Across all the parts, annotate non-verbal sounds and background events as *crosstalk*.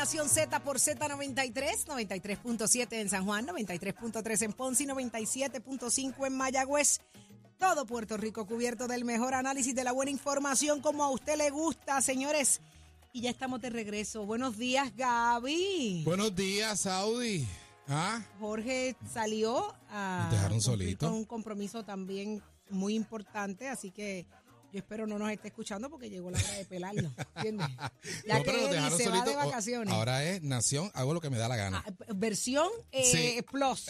Nación Z por Z93, 93.7 en San Juan, 93.3 en Ponce y 97.5 en Mayagüez. Todo Puerto Rico cubierto del mejor análisis de la buena información como a usted le gusta, señores. Y ya estamos de regreso. Buenos días, Gaby. Buenos días, Saudi. ¿Ah? Jorge salió a dejaron solito. con un compromiso también muy importante, así que yo espero no nos esté escuchando porque llegó la hora de pelarnos, ¿entiendes? *laughs* Ya No, que pero dejaron se va de vacaciones. Ahora es Nación, hago lo que me da la gana. Ah, versión eh, Sí. plus,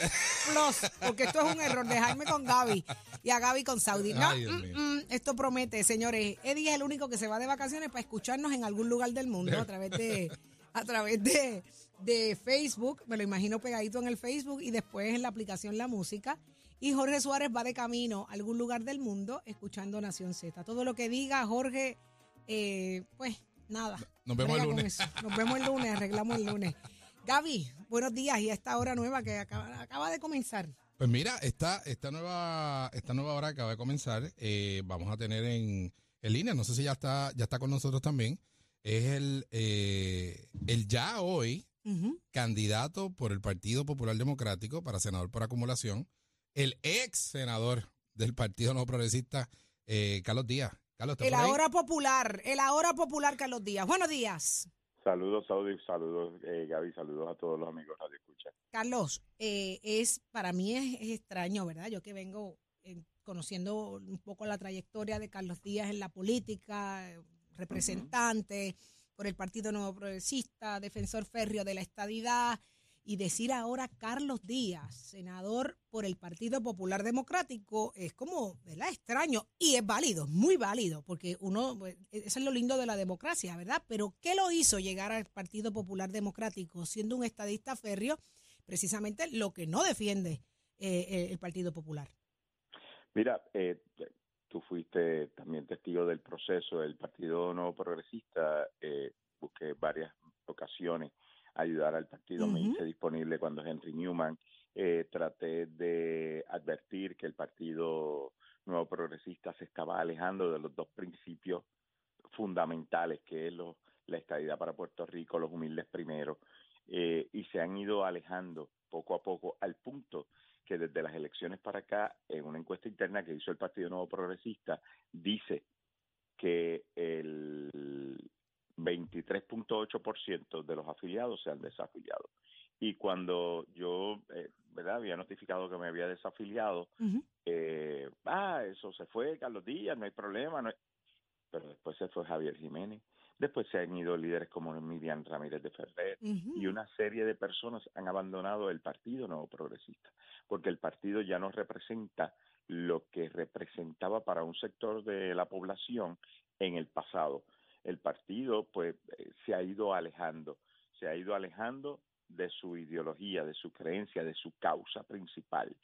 plus, porque esto es un error, dejarme con Gaby y a Gaby con Saudi. No, Ay, mm, mm, esto promete, señores. Eddie es el único que se va de vacaciones para escucharnos en algún lugar del mundo a través de a través de, de Facebook, me lo imagino pegadito en el Facebook y después en la aplicación La Música. Y Jorge Suárez va de camino a algún lugar del mundo escuchando Nación Z. Todo lo que diga Jorge, eh, pues nada. Nos vemos el lunes. Nos vemos el lunes, arreglamos el lunes. Gaby, buenos días y a esta hora nueva que acaba, acaba de comenzar. Pues mira, esta, esta nueva, esta nueva hora acaba de comenzar. eh, vamos a tener en, en línea, no sé si ya está, ya está con nosotros también. Es el, eh, el ya hoy candidato por el Partido Popular Democrático para senador por acumulación, el ex senador del Partido No Progresista, eh, Carlos Díaz. Carlos, ¿está El ahora popular, el ahora popular Carlos Díaz. Buenos días. Saludos, Saudi, saludos, eh, Gaby, saludos a todos los amigos Radio Escucha. Carlos, eh, es para mí es, es extraño, ¿verdad? Yo que vengo eh, conociendo un poco la trayectoria de Carlos Díaz en la política, representante por el Partido Nuevo Progresista, defensor férreo de la estadidad, y decir ahora Carlos Díaz, senador por el Partido Popular Democrático, es como, ¿verdad? Extraño y es válido, muy válido, porque uno, pues, eso es lo lindo de la democracia, ¿verdad? Pero ¿qué lo hizo llegar al Partido Popular Democrático siendo un estadista férreo? Precisamente lo que no defiende eh, el Partido Popular. Mira, eh, tú fuiste también testigo del proceso del Partido Nuevo Progresista. Eh, busqué varias ocasiones ayudar al partido, me hice disponible cuando Henry Newman. Eh, traté de advertir que el Partido Nuevo Progresista se estaba alejando de los dos principios fundamentales, que es lo- la estadidad para Puerto Rico, los humildes primero, eh, y se han ido alejando poco a poco al punto que desde las elecciones para acá, en una encuesta interna que hizo el Partido Nuevo Progresista, dice que el 23.8% de los afiliados se han desafiliado. Y cuando yo, eh, ¿verdad?, había notificado que me había desafiliado, eh, ah, eso se fue, Carlos Díaz, no hay problema. No hay-". Pero después se fue Javier Jiménez, después se han ido líderes como Miriam Ramírez de Ferrer, y una serie de personas han abandonado el Partido Nuevo Progresista, porque el partido ya no representa lo que representaba para un sector de la población en el pasado. El partido, pues, eh, se ha ido alejando, se ha ido alejando de su ideología, de su creencia, de su causa principal.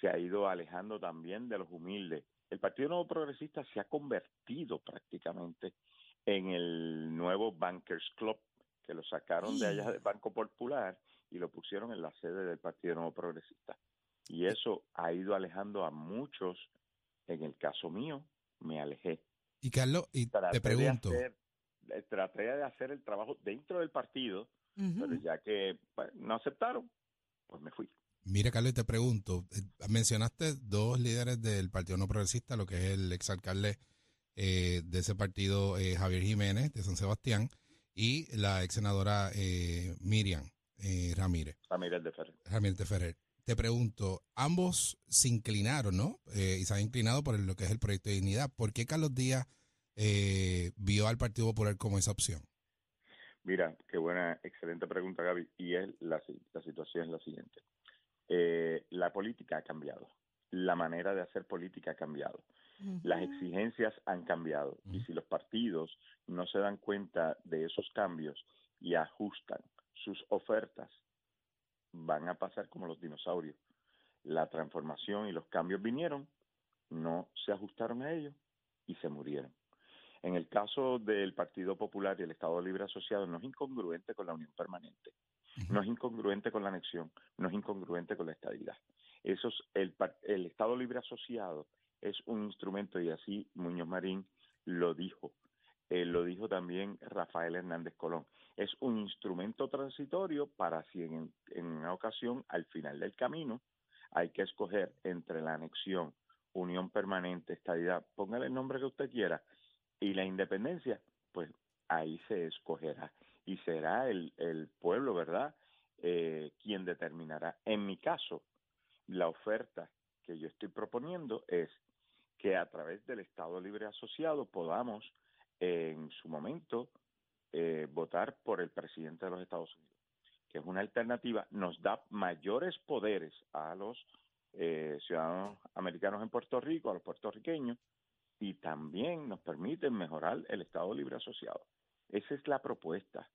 Se ha ido alejando también de los humildes. El Partido Nuevo Progresista se ha convertido prácticamente en el nuevo Bankers Club, que lo sacaron de allá del Banco Popular y lo pusieron en la sede del Partido Nuevo Progresista. Y eso ha ido alejando a muchos. En el caso mío, me alejé. Y Carlos, y te pregunto, De hacer, eh, traté de hacer el trabajo dentro del partido, pero ya que pues, no aceptaron, pues me fui. mira Carlos, y te pregunto, eh, mencionaste dos líderes del Partido No Progresista, lo que es el exalcalde eh, de ese partido, eh, Javier Jiménez, de San Sebastián, y la ex senadora eh, Miriam eh, Ramírez. Ramírez de Ferrer. Ramírez de Ferrer. Te pregunto, ambos se inclinaron, ¿no? Eh, y se han inclinado por lo que es el proyecto de dignidad. ¿Por qué Carlos Díaz eh, vio al Partido Popular como esa opción? Mira, qué buena, excelente pregunta, Gaby. Y es la, la situación es la siguiente. Eh, la política ha cambiado. La manera de hacer política ha cambiado. Las exigencias han cambiado. Y si los partidos no se dan cuenta de esos cambios y ajustan sus ofertas, van a pasar como los dinosaurios. La transformación y los cambios vinieron, no se ajustaron a ellos y se murieron. En el caso del Partido Popular y el Estado Libre Asociado, no es incongruente con la unión permanente, no es incongruente con la anexión, no es incongruente con la estabilidad. Eso es el, Estado Libre Asociado es un instrumento, y así Muñoz Marín lo dijo, lo dijo también Rafael Hernández Colón. Es un instrumento transitorio para si en, una ocasión, al final del camino, hay que escoger entre la anexión, unión permanente, estadidad, póngale el nombre que usted quiera, y la independencia, pues ahí se escogerá. Y será el, el pueblo, ¿verdad?, eh, quien determinará. En mi caso, la oferta que yo estoy proponiendo es que a través del Estado Libre Asociado podamos en su momento eh, votar por el presidente de los Estados Unidos, que es una alternativa, nos da mayores poderes a los eh, ciudadanos americanos en Puerto Rico, a los puertorriqueños, y también nos permite mejorar el Estado Libre Asociado. Esa es la propuesta,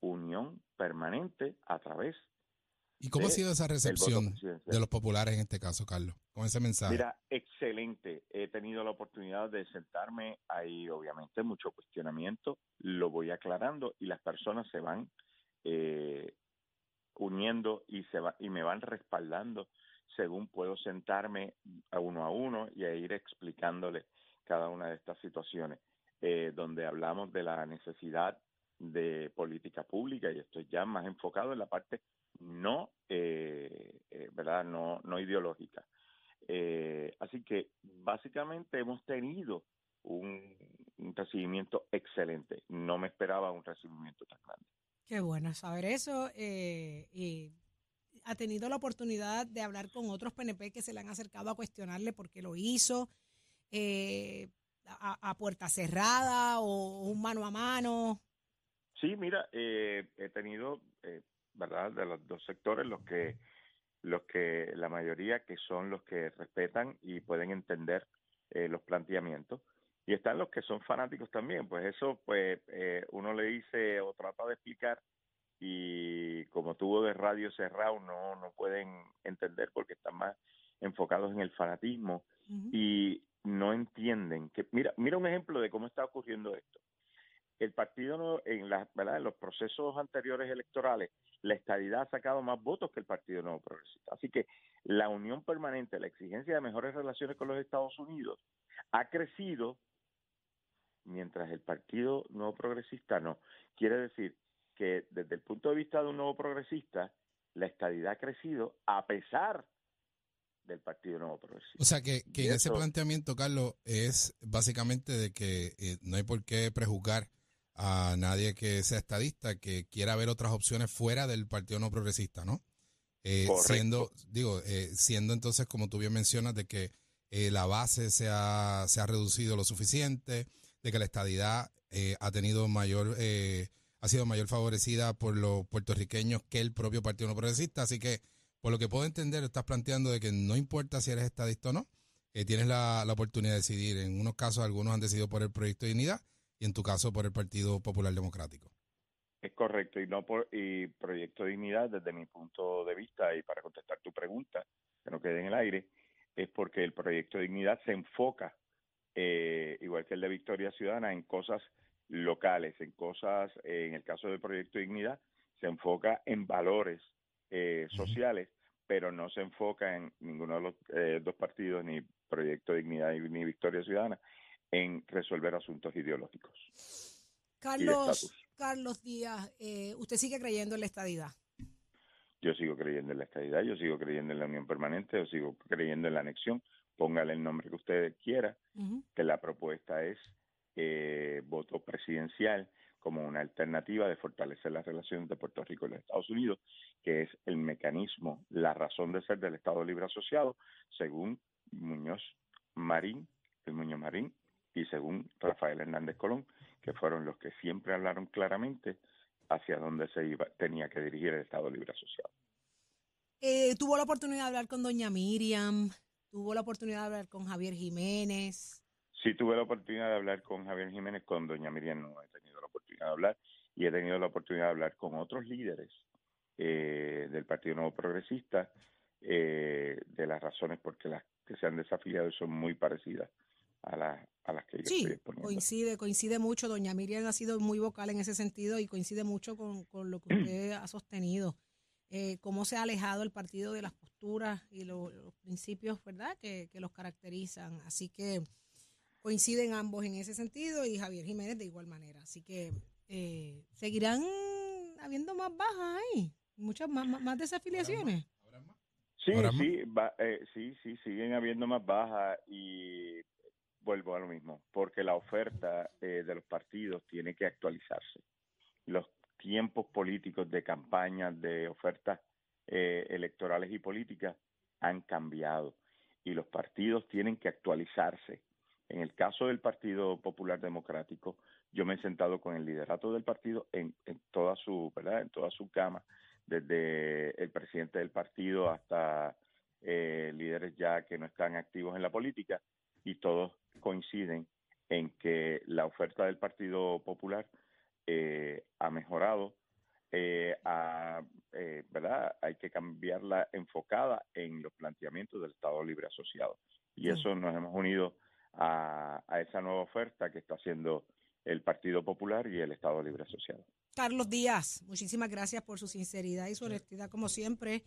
unión permanente a través ¿Y cómo ha sido esa recepción de los populares en este caso, Carlos, con ese mensaje? Mira, excelente. He tenido la oportunidad de sentarme, hay obviamente mucho cuestionamiento, lo voy aclarando y las personas se van eh, uniendo y, se va, y me van respaldando según puedo sentarme a uno a uno y a ir explicándole cada una de estas situaciones, eh, donde hablamos de la necesidad de política pública y esto ya más enfocado en la parte no, eh, eh, ¿verdad? No, no ideológica. Eh, así que básicamente hemos tenido un, recibimiento excelente. No me esperaba un recibimiento tan grande. Qué bueno saber eso. y ha tenido la oportunidad de hablar con otros PNP que se le han acercado a cuestionarle por qué lo hizo, a, puerta cerrada o un mano a mano. Sí, mira, he tenido ¿verdad? De los dos sectores, los que, los que, la mayoría que son los que respetan y pueden entender eh, los planteamientos. Y están los que son fanáticos también, pues eso, pues eh, uno le dice o trata de explicar y como tuvo de radio cerrado no, no pueden entender porque están más enfocados en el fanatismo y no entienden que mira mira un ejemplo de cómo está ocurriendo esto en, la, ¿verdad? en los procesos anteriores electorales, la estadidad ha sacado más votos que el Partido Nuevo Progresista. Así que la unión permanente, la exigencia de mejores relaciones con los Estados Unidos ha crecido mientras el Partido Nuevo Progresista no. Quiere decir que desde el punto de vista de un nuevo progresista, la estadidad ha crecido a pesar del Partido Nuevo Progresista. O sea que, que ese planteamiento, Carlos, es básicamente de que eh, no hay por qué prejuzgar a nadie que sea estadista que quiera ver otras opciones fuera del Partido No Progresista, ¿no? Eh, siendo, digo, eh, siendo entonces, como tú bien mencionas, de que eh, la base se ha, se ha reducido lo suficiente, de que la estadidad ha tenido mayor, ha sido mayor favorecida por los puertorriqueños que el propio Partido No Progresista. Así que, por lo que puedo entender, estás planteando de que no importa si eres estadista o no, tienes la, la oportunidad de decidir. En unos casos, algunos han decidido por el proyecto de dignidad y en tu caso por el Partido Popular Democrático. Es correcto, y no por y Proyecto Dignidad, desde mi punto de vista, y para contestar tu pregunta, que no quede en el aire, es porque el Proyecto Dignidad se enfoca, eh, igual que el de Victoria Ciudadana, en cosas locales, en cosas, eh, en el caso del Proyecto Dignidad, se enfoca en valores eh, sociales, pero no se enfoca en ninguno de los dos partidos, ni Proyecto Dignidad ni Victoria Ciudadana, en resolver asuntos ideológicos. Carlos, Carlos Díaz, eh, ¿usted sigue creyendo en la estadidad? Yo sigo creyendo en la estadidad, yo sigo creyendo en la unión permanente, yo sigo creyendo en la anexión, póngale el nombre que usted quiera, que la propuesta es eh, voto presidencial como una alternativa de fortalecer las relaciones de Puerto Rico y los Estados Unidos, que es el mecanismo, la razón de ser del Estado Libre Asociado, según Muñoz Marín, el Muñoz Marín, y según Rafael Hernández Colón, que fueron los que siempre hablaron claramente hacia dónde se iba, tenía que dirigir el Estado Libre Asociado. Eh, tuvo la oportunidad de hablar con doña Miriam, tuvo la oportunidad de hablar con Javier Jiménez. Sí, tuve la oportunidad de hablar con Javier Jiménez, con doña Miriam no he tenido la oportunidad de hablar y he tenido la oportunidad de hablar con otros líderes eh, del Partido Nuevo Progresista eh, de las razones por las que se han desafiliado son muy parecidas a, la, a las que yo sí, coincide, coincide mucho. Doña Miriam ha sido muy vocal en ese sentido y coincide mucho con, lo que *clears throat* usted ha sostenido. Eh, cómo se ha alejado el partido de las posturas y los principios, ¿verdad?, que, los caracterizan. Así que coinciden ambos en ese sentido y Javier Jiménez de igual manera. Así que eh, seguirán habiendo más bajas ahí, muchas más, más, desafiliaciones. Sí, sí, eh, sí, sí, siguen habiendo más bajas y vuelvo a lo mismo, porque la oferta eh, de los partidos tiene que actualizarse. Los tiempos políticos de campañas, de ofertas eh, electorales y políticas han cambiado y los partidos tienen que actualizarse. En el caso del Partido Popular Democrático, yo me he sentado con el liderato del partido en, toda su, ¿verdad? En toda su cama, desde el presidente del partido hasta eh, líderes ya que no están activos en la política y todos coinciden en que la oferta del Partido Popular eh, ha mejorado, eh, eh, ¿verdad? Hay que cambiarla enfocada en los planteamientos del Estado Libre Asociado. Y eso nos hemos unido a, a esa nueva oferta que está haciendo el Partido Popular y el Estado Libre Asociado. Carlos Díaz, muchísimas gracias por su sinceridad y su honestidad, como siempre.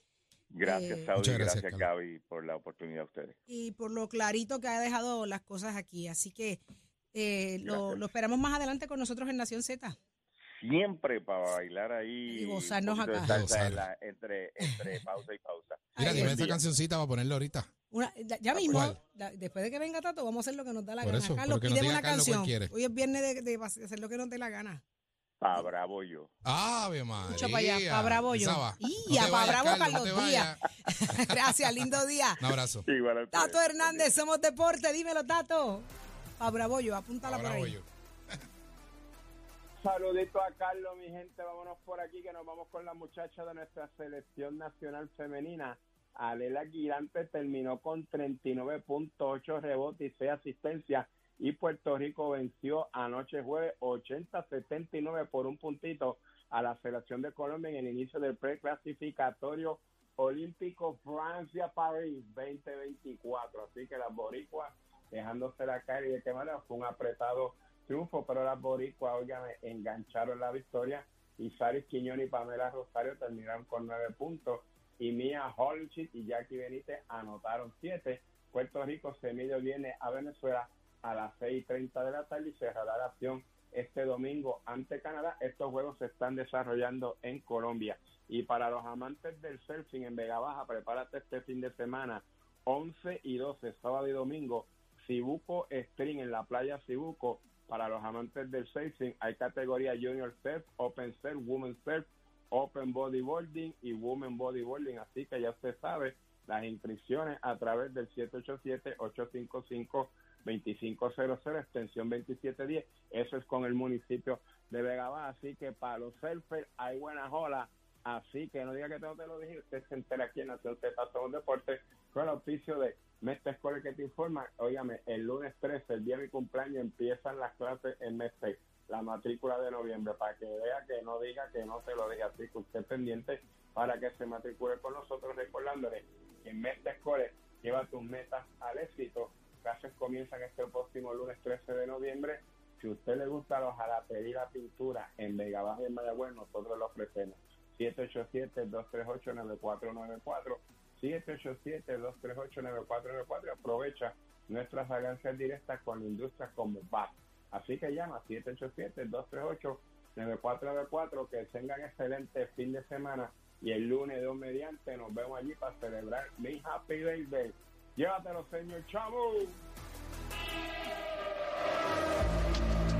Gracias, eh, Saudi, gracias, gracias Gaby, por la oportunidad a ustedes. Y por lo clarito que ha dejado las cosas aquí. Así que eh, lo, lo, esperamos más adelante con nosotros en Nación Z. Siempre para bailar ahí. Y gozarnos acá. entre, entre pausa y pausa. *laughs* Mira, dime esta cancioncita para ponerla ahorita. ya, mismo, después de que venga Tato, vamos a hacer lo que nos da la gana. Carlos, pídeme una canción. Hoy es viernes de, de, hacer lo que nos dé la gana. Pa' bravo yo. Ave María. Escucha para allá, pa' bravo yo. Y a pa' bravo Carlos, Carlos Díaz. Gracias, lindo día. Un abrazo. Tato Hernández, somos deporte. Dímelo, Tato. Pa' bravo yo, apúntala por ahí. Saludito a Carlos, mi gente. Vámonos por aquí que nos vamos con la muchacha de nuestra selección nacional femenina. Alela Girante terminó con 39.8 rebotes y 6 asistencias y Puerto Rico venció anoche jueves 80-79 por un puntito a la selección de Colombia en el inicio del preclasificatorio olímpico Francia-París 2024. Así que las boricuas dejándose la caer y de qué manera fue un apretado triunfo, pero las boricuas, oigan, engancharon la victoria y Saris Quiñón y Pamela Rosario terminaron con nueve puntos y Mia Holchit y Jackie Benítez anotaron siete. Puerto Rico se medio viene a Venezuela a las 6.30 de la tarde y cerrará la acción este domingo ante Canadá. Estos juegos se están desarrollando en Colombia. Y para los amantes del surfing en Vega Baja, prepárate este fin de semana, 11 y 12, sábado y domingo, Cibuco String en la playa Cibuco. Para los amantes del surfing hay categoría Junior Surf, Open Surf, Women Surf, Open Bodyboarding y Women Bodyboarding. Así que ya usted sabe, las inscripciones a través del 787 855 2500, extensión 2710. Eso es con el municipio de Vega Así que para los surfers hay buenas olas. Así que no diga que no te lo dije. Usted se entera aquí en Nación Z un deporte con el oficio de Mestre Escuela que te informa. Óigame, el lunes 13, el día de cumpleaños, empiezan las clases en Mestre la matrícula de noviembre, para que vea que no diga que no te lo dije así, que usted pendiente para que se matricule con nosotros, recordándole que en Mestre Escuela lleva tus metas al éxito clases comienzan este próximo lunes 13 de noviembre. Si usted le gusta los jalapería y la pintura en Vega Baja y en Mayagüez, nosotros lo ofrecemos. 787-238-9494. 787-238-9494 aprovecha nuestras alianzas directas con industrias como BAC. Así que llama 787-238-9494. Que tengan excelente fin de semana y el lunes de mediante nos vemos allí para celebrar mi Happy Day. Llévatelo, señor Chavo.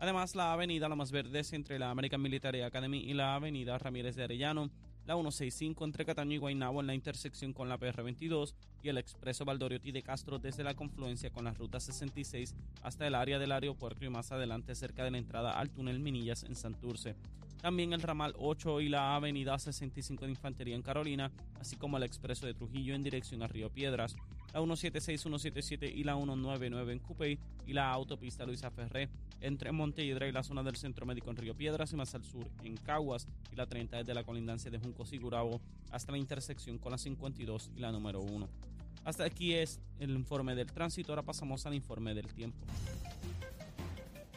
Además, la avenida La Más Verde entre la American Military Academy y la avenida Ramírez de Arellano la 165 entre Cataño y Guaynabo en la intersección con la PR22 y el expreso Valdoriotti de Castro desde la confluencia con la ruta 66 hasta el área del aeropuerto y más adelante cerca de la entrada al túnel Minillas en Santurce. También el ramal 8 y la avenida 65 de Infantería en Carolina, así como el expreso de Trujillo en dirección a Río Piedras. La 176, 177 y la 199 en Cupey y la autopista Luisa Ferré entre Montelledra y la zona del Centro Médico en Río Piedras y más al sur en Caguas y la 30 desde la colindancia de Juncos y Gurabo hasta la intersección con la 52 y la número 1. Hasta aquí es el informe del tránsito, ahora pasamos al informe del tiempo.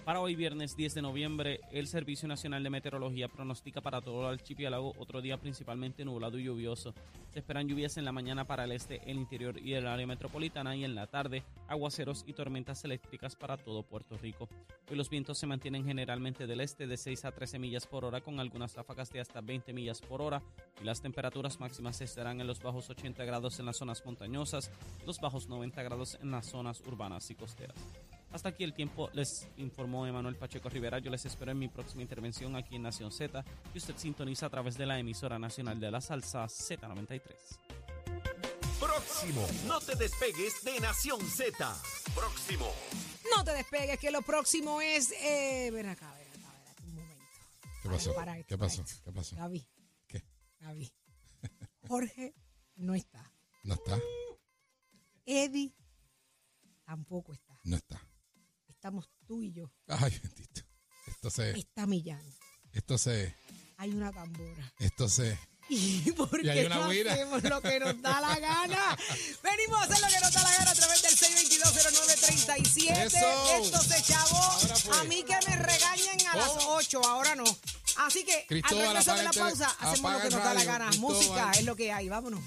Para hoy viernes 10 de noviembre, el Servicio Nacional de Meteorología pronostica para todo el archipiélago otro día principalmente nublado y lluvioso. Se esperan lluvias en la mañana para el este, el interior y el área metropolitana y en la tarde aguaceros y tormentas eléctricas para todo Puerto Rico. Hoy los vientos se mantienen generalmente del este de 6 a 13 millas por hora con algunas ráfagas de hasta 20 millas por hora y las temperaturas máximas estarán en los bajos 80 grados en las zonas montañosas, los bajos 90 grados en las zonas urbanas y costeras. Hasta aquí el tiempo, les informó Emanuel Pacheco Rivera. Yo les espero en mi próxima intervención aquí en Nación Z, que usted sintoniza a través de la emisora nacional de la salsa Z93. Próximo, no te despegues de Nación Z. Próximo. No te despegues, que lo próximo es. Eh, ven acá, ven acá, ven acá, un momento. ¿Qué pasó? Para esto, ¿Qué para pasó? esto. ¿Qué pasó? Gaby. ¿Qué? Gaby. *laughs* Jorge no está. No está, Eddie tampoco está. no está. Estamos tú y yo. Ay, bendito. Esto se, Está Millán. esto se, Hay una tambora. esto se. *laughs* ¿Y por Y hay qué una no guira. hacemos lo que nos da la gana? *laughs* Venimos a hacer lo que nos da la gana a través del 6220937. Eso. Esto se chavó. A mí que me regañen a las ¿Cómo? 8, ahora no. Así que Cristóbal, al regreso de la pausa hacemos lo que nos da la gana. Cristóbal. Música es lo que hay. Vámonos.